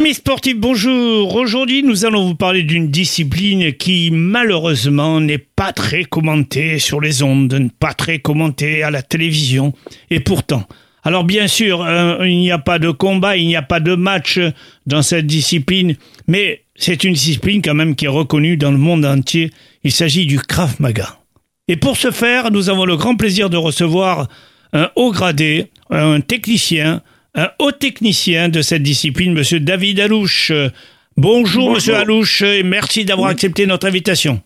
Amis sportifs, bonjour. Aujourd'hui, nous allons vous parler d'une discipline qui, malheureusement, n'est pas très commentée sur les ondes, pas très commentée à la télévision. Et pourtant, alors bien sûr, euh, il n'y a pas de combat, il n'y a pas de match dans cette discipline, mais c'est une discipline quand même qui est reconnue dans le monde entier. Il s'agit du Krav Maga. Et pour ce faire, nous avons le grand plaisir de recevoir un haut gradé, un technicien, un haut technicien de cette discipline, Monsieur David Alouche. Bonjour, Monsieur Alouche, et merci d'avoir accepté notre invitation.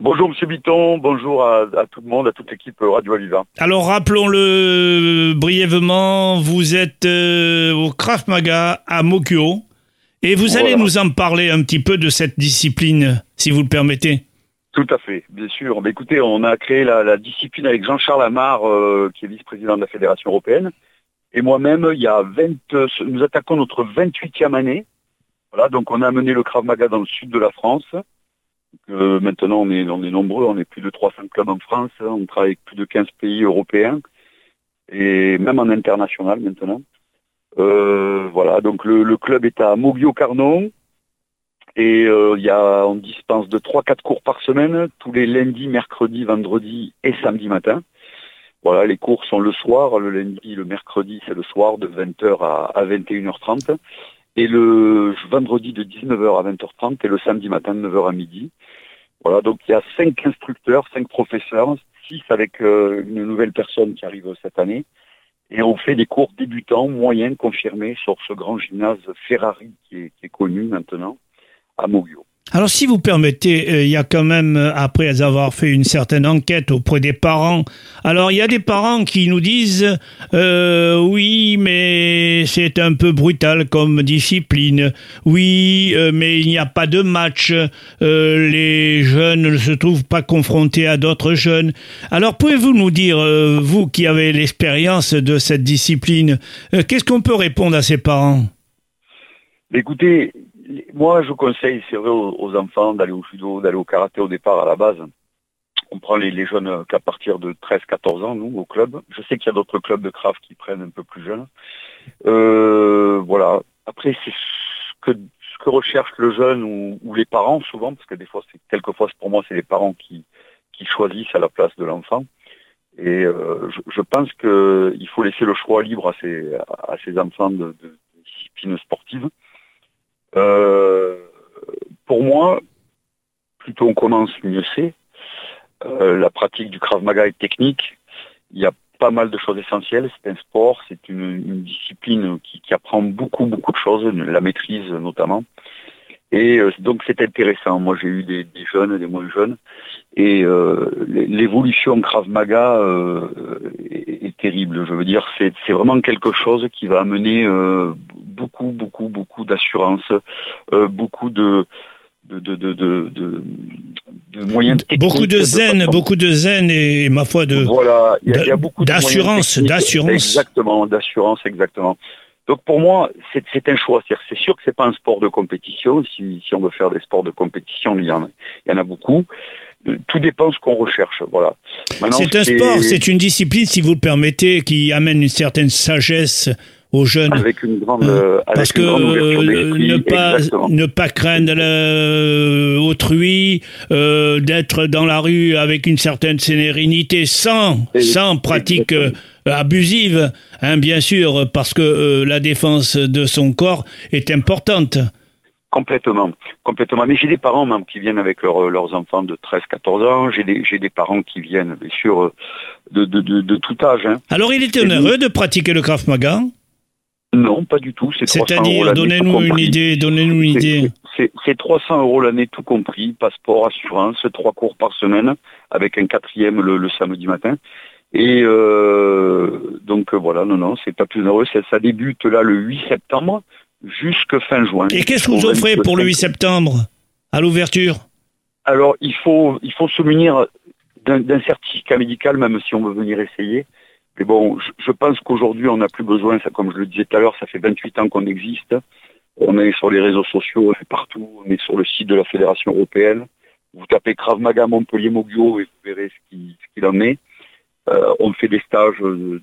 Bonjour Monsieur Bitton, bonjour à, tout le monde, à toute l'équipe Radio Aviva. Alors rappelons-le brièvement, vous êtes euh, au Krav Maga à Mokyo et vous allez nous en parler un petit peu de cette discipline, si vous le permettez. Tout à fait, bien sûr. Mais écoutez, on a créé la, discipline avec Jean-Charles Amar, euh, qui est vice-président de la Fédération européenne. Et moi-même, il y a 20, nous attaquons notre 28e année. Voilà, donc on a amené le Krav Maga dans le sud de la France. Euh, maintenant, on est, nombreux, on est plus de 300 clubs en France, on travaille avec plus de 15 pays européens, et même en international maintenant. Euh, voilà, donc le, club est à Mogio-Carnon, et euh, y a, on dispense de 3-4 cours par semaine, tous les lundis, mercredis, vendredis et samedi matin. Voilà, les cours sont le soir, le lundi, le mercredi, c'est le soir de 20h à, 21h30. Et le vendredi de 19h à 20h30 et le samedi matin de 9h à midi. Voilà, donc il y a cinq instructeurs, cinq professeurs, six avec euh, une nouvelle personne qui arrive cette année. Et on fait des cours débutants, moyens, confirmés sur ce grand gymnase Ferrari qui est, connu maintenant à Mogio. Alors si vous permettez, euh, il y a quand même, euh, après avoir fait une certaine enquête auprès des parents, alors il y a des parents qui nous disent euh, oui, mais c'est un peu brutal comme discipline, oui, mais il n'y a pas de match, les jeunes ne se trouvent pas confrontés à d'autres jeunes. Alors pouvez-vous nous dire, vous qui avez l'expérience de cette discipline, qu'est-ce qu'on peut répondre à ces parents? Écoutez, moi, je conseille, c'est vrai, aux, enfants d'aller au judo, d'aller au karaté au départ à la base. On prend les, jeunes qu'à partir de 13-14 ans, nous, au club. Je sais qu'il y a d'autres clubs de craft qui prennent un peu plus jeunes. Euh, voilà. Après, c'est ce que, ce recherche le jeune ou, les parents, souvent, parce que des fois, c'est quelquefois, pour moi, c'est les parents qui, choisissent à la place de l'enfant. Et euh, je, pense qu'il faut laisser le choix libre à ces, à ces enfants de, de discipline sportive. Euh, pour moi, plus tôt on commence, mieux c'est. Euh, la pratique du Krav Maga est technique. Il y a pas mal de choses essentielles. C'est un sport, c'est une, discipline qui, apprend beaucoup, beaucoup de choses, la maîtrise notamment. Et euh, donc c'est intéressant. Moi j'ai eu des, jeunes, des moins jeunes, et l'évolution Krav Maga est, est, terrible. Je veux dire, c'est vraiment quelque chose qui va amener beaucoup, beaucoup, beaucoup d'assurance, euh, beaucoup de, de, de, de, de, moyens techniques. Beaucoup de zen, beaucoup de zen et ma foi de voilà, il y, a beaucoup d'assurance, d'assurance. Exactement, d'assurance, exactement. Donc pour moi, c'est un choix. C'est sûr que c'est pas un sport de compétition. Si, si, on veut faire des sports de compétition, il y en a, il y en a beaucoup. Tout dépend de ce qu'on recherche. Voilà. C'est un sport, c'est une discipline, si vous le permettez, qui amène une certaine sagesse aux jeunes. Avec une grande, hein euh, parce que euh, ne pas ne pas craindre euh, autrui, d'être dans la rue avec une certaine sérénité, sans sans pratique abusive, hein, bien sûr, parce que la défense de son corps est importante. Complètement, complètement. Mais j'ai des parents même qui viennent avec leurs enfants de 13-14 ans. J'ai des, des parents qui viennent, bien sûr, de, de, de, tout âge. Hein. Alors, il était heureux de pratiquer le Krav Maga non, pas du tout. C'est-à-dire, donnez-nous une idée, donnez-nous une idée. C'est 300 euros l'année tout compris, passeport, assurance, trois cours par semaine, avec un quatrième le, samedi matin. Et euh, donc voilà, non, non, c'est pas plus heureux. Ça, ça, débute là le 8 septembre jusque fin juin. Et qu'est-ce que vous offrez pour le 8 septembre à l'ouverture? Alors il faut il faut se munir d'un certificat médical, même si on veut venir essayer. Mais bon, je, pense qu'aujourd'hui, on n'a plus besoin, ça, comme je le disais tout à l'heure, ça fait 28 ans qu'on existe. On est sur les réseaux sociaux, on est partout, on est sur le site de la Fédération européenne. Vous tapez Krav Maga Montpellier Mogio et vous verrez ce qu'il en est. Euh, on fait des stages de,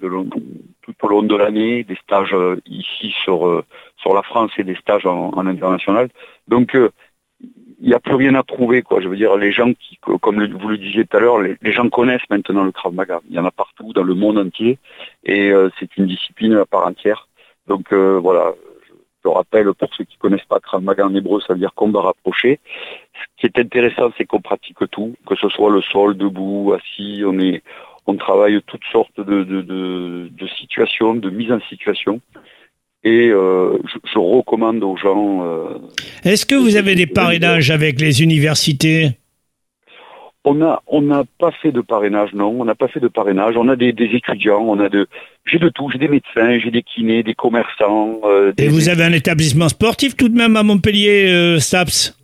tout au long de l'année, des stages euh, ici sur euh, sur la France et des stages en, international. Donc il n'y a plus rien à trouver, quoi. Je veux dire, les gens qui, comme vous le disiez tout à l'heure, les, gens connaissent maintenant le Krav Maga. Il y en a partout dans le monde entier, et c'est une discipline à part entière. Donc voilà, je rappelle pour ceux qui connaissent pas Krav Maga en hébreu, ça veut dire combat rapproché. Ce qui est intéressant, c'est qu'on pratique tout, que ce soit le sol, debout, assis, on est on travaille toutes sortes de, de, situations, de mise en situation. Et euh, je, recommande aux gens. Euh, Est-ce que vous avez des parrainages avec les universités? On a on n'a pas fait de parrainage, non. On n'a pas fait de parrainage. On a des, étudiants, on a de j'ai de tout. J'ai des médecins, j'ai des kinés, des commerçants. Euh, Et vous avez un établissement sportif tout de même à Montpellier, SAPS?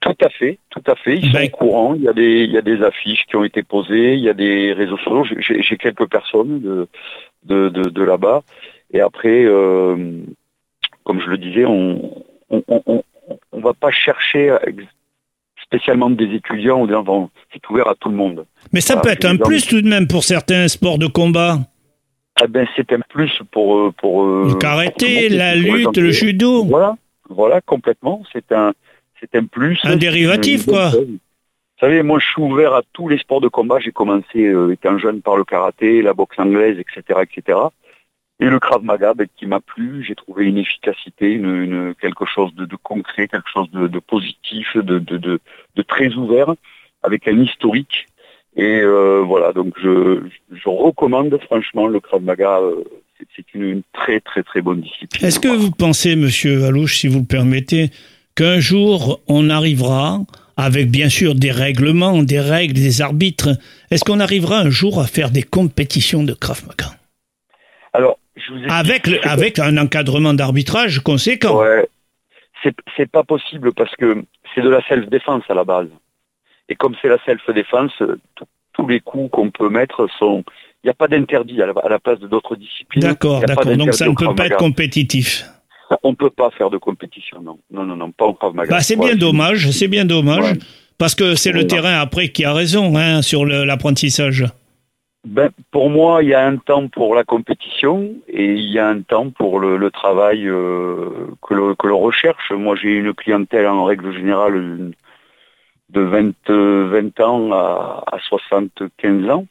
Tout à fait, tout à fait. Ils sont ben, au courant. Il y a des, il y a des affiches qui ont été posées. Il y a des réseaux sociaux. J'ai quelques personnes de, de, de, là-bas. Et après, euh, comme je le disais, on, on, on, on, va pas chercher spécialement des étudiants ou des enfants. C'est ouvert à tout le monde. Mais ça peut être un plus tout de même pour certains sports de combat. Ah ben c'est un plus pour euh, pour euh, le karaté, la lutte, le judo. Voilà, voilà complètement. C'est un c'est un plus. Un dérivatif, quoi. Vous savez, moi, je suis ouvert à tous les sports de combat. J'ai commencé euh, étant jeune par le karaté, la boxe anglaise, etc., etc. Et le Krav Maga, ben, qui m'a plu, j'ai trouvé une efficacité, une, quelque chose de, concret, quelque chose de, positif, de, de, très ouvert, avec un historique. Et euh, voilà, donc je, je, recommande franchement le Krav Maga. Euh, c'est une, une, très très très bonne discipline. Est-ce que vous pensez, Monsieur Alouche, si vous le permettez, qu'un jour on arrivera, avec bien sûr des règlements, des règles, des arbitres, est-ce qu'on arrivera un jour à faire des compétitions de Krav Maga? Alors, avec, avec un encadrement d'arbitrage conséquent. Ouais, c'est pas possible parce que c'est de la self-défense à la base. Et comme c'est la self-défense, tous les coups qu'on peut mettre sont. Il n'y a pas d'interdit à, la place de d'autres disciplines. D'accord, d'accord. Donc ça ne peut pas être compétitif. On ne peut pas faire de compétition, non. Non, non, non, pas au Krav Maga. Bah, c'est bien dommage, c'est bien dommage. Parce que c'est le terrain après qui a raison hein, sur l'apprentissage. Ben, pour moi, il y a un temps pour la compétition et il y a un temps pour le, travail euh, que, l'on recherche. Moi, j'ai une clientèle en règle générale de 20, 20 ans à, à 75 ans.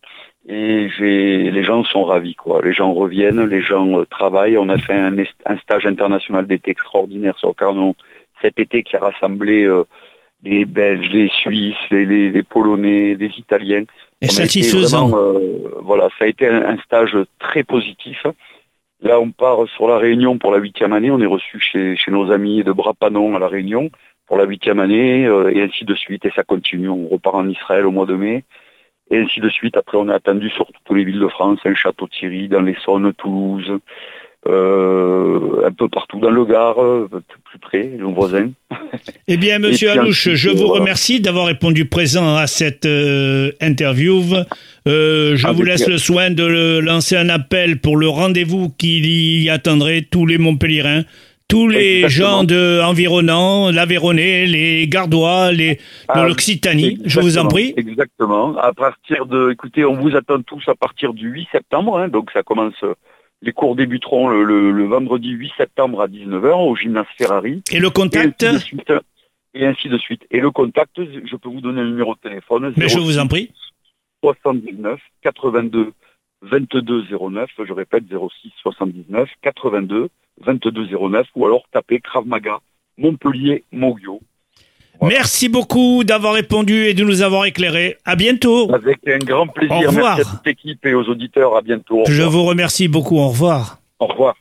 Et les gens sont ravis, quoi. Les gens reviennent, les gens euh, travaillent. On a fait un, un stage international d'été extraordinaire sur Carnon cet été qui a rassemblé euh, les Belges, les Suisses, les, les, Polonais, les Italiens. Et satisfaisant. Euh, voilà, ça a été un, stage très positif. Là, on part sur la Réunion pour la huitième année. On est reçu chez, chez nos amis de Brapanon à la Réunion pour la huitième année, et ainsi de suite. Et ça continue. On repart en Israël au mois de mai et ainsi de suite. Après, on est attendu sur toutes les villes de France, un château Thierry, dans les Saônes, Toulouse, euh, un peu partout dans le Gard, euh, plus près, nos voisins. Eh bien, Monsieur Alouche, je vous remercie d'avoir répondu présent à cette euh, interview. je vous laisse le soin de lancer un appel pour le rendez-vous qui y attendrait tous les Montpellierins tous les gens de environnants, l'Aveyronais, les Gardois, les de ah, l'Occitanie. Je vous en prie. Exactement. À partir de, écoutez, on vous attend tous à partir du 8 septembre. Hein, donc ça commence. Les cours débuteront le, vendredi 8 septembre à 19h au gymnase Ferrari. Et le contact et ainsi, de suite. Et le contact, je peux vous donner un numéro de téléphone. Mais je vous en prie. 79 82 22 09. Je répète 06 79 82 2209 ou alors tapez Krav Maga Montpellier Mogio. Merci beaucoup d'avoir répondu et de nous avoir éclairé. À bientôt. Avec un grand plaisir. Au revoir. Merci à toute l'équipe et aux auditeurs. À bientôt. Je vous remercie beaucoup. Au revoir. Au revoir.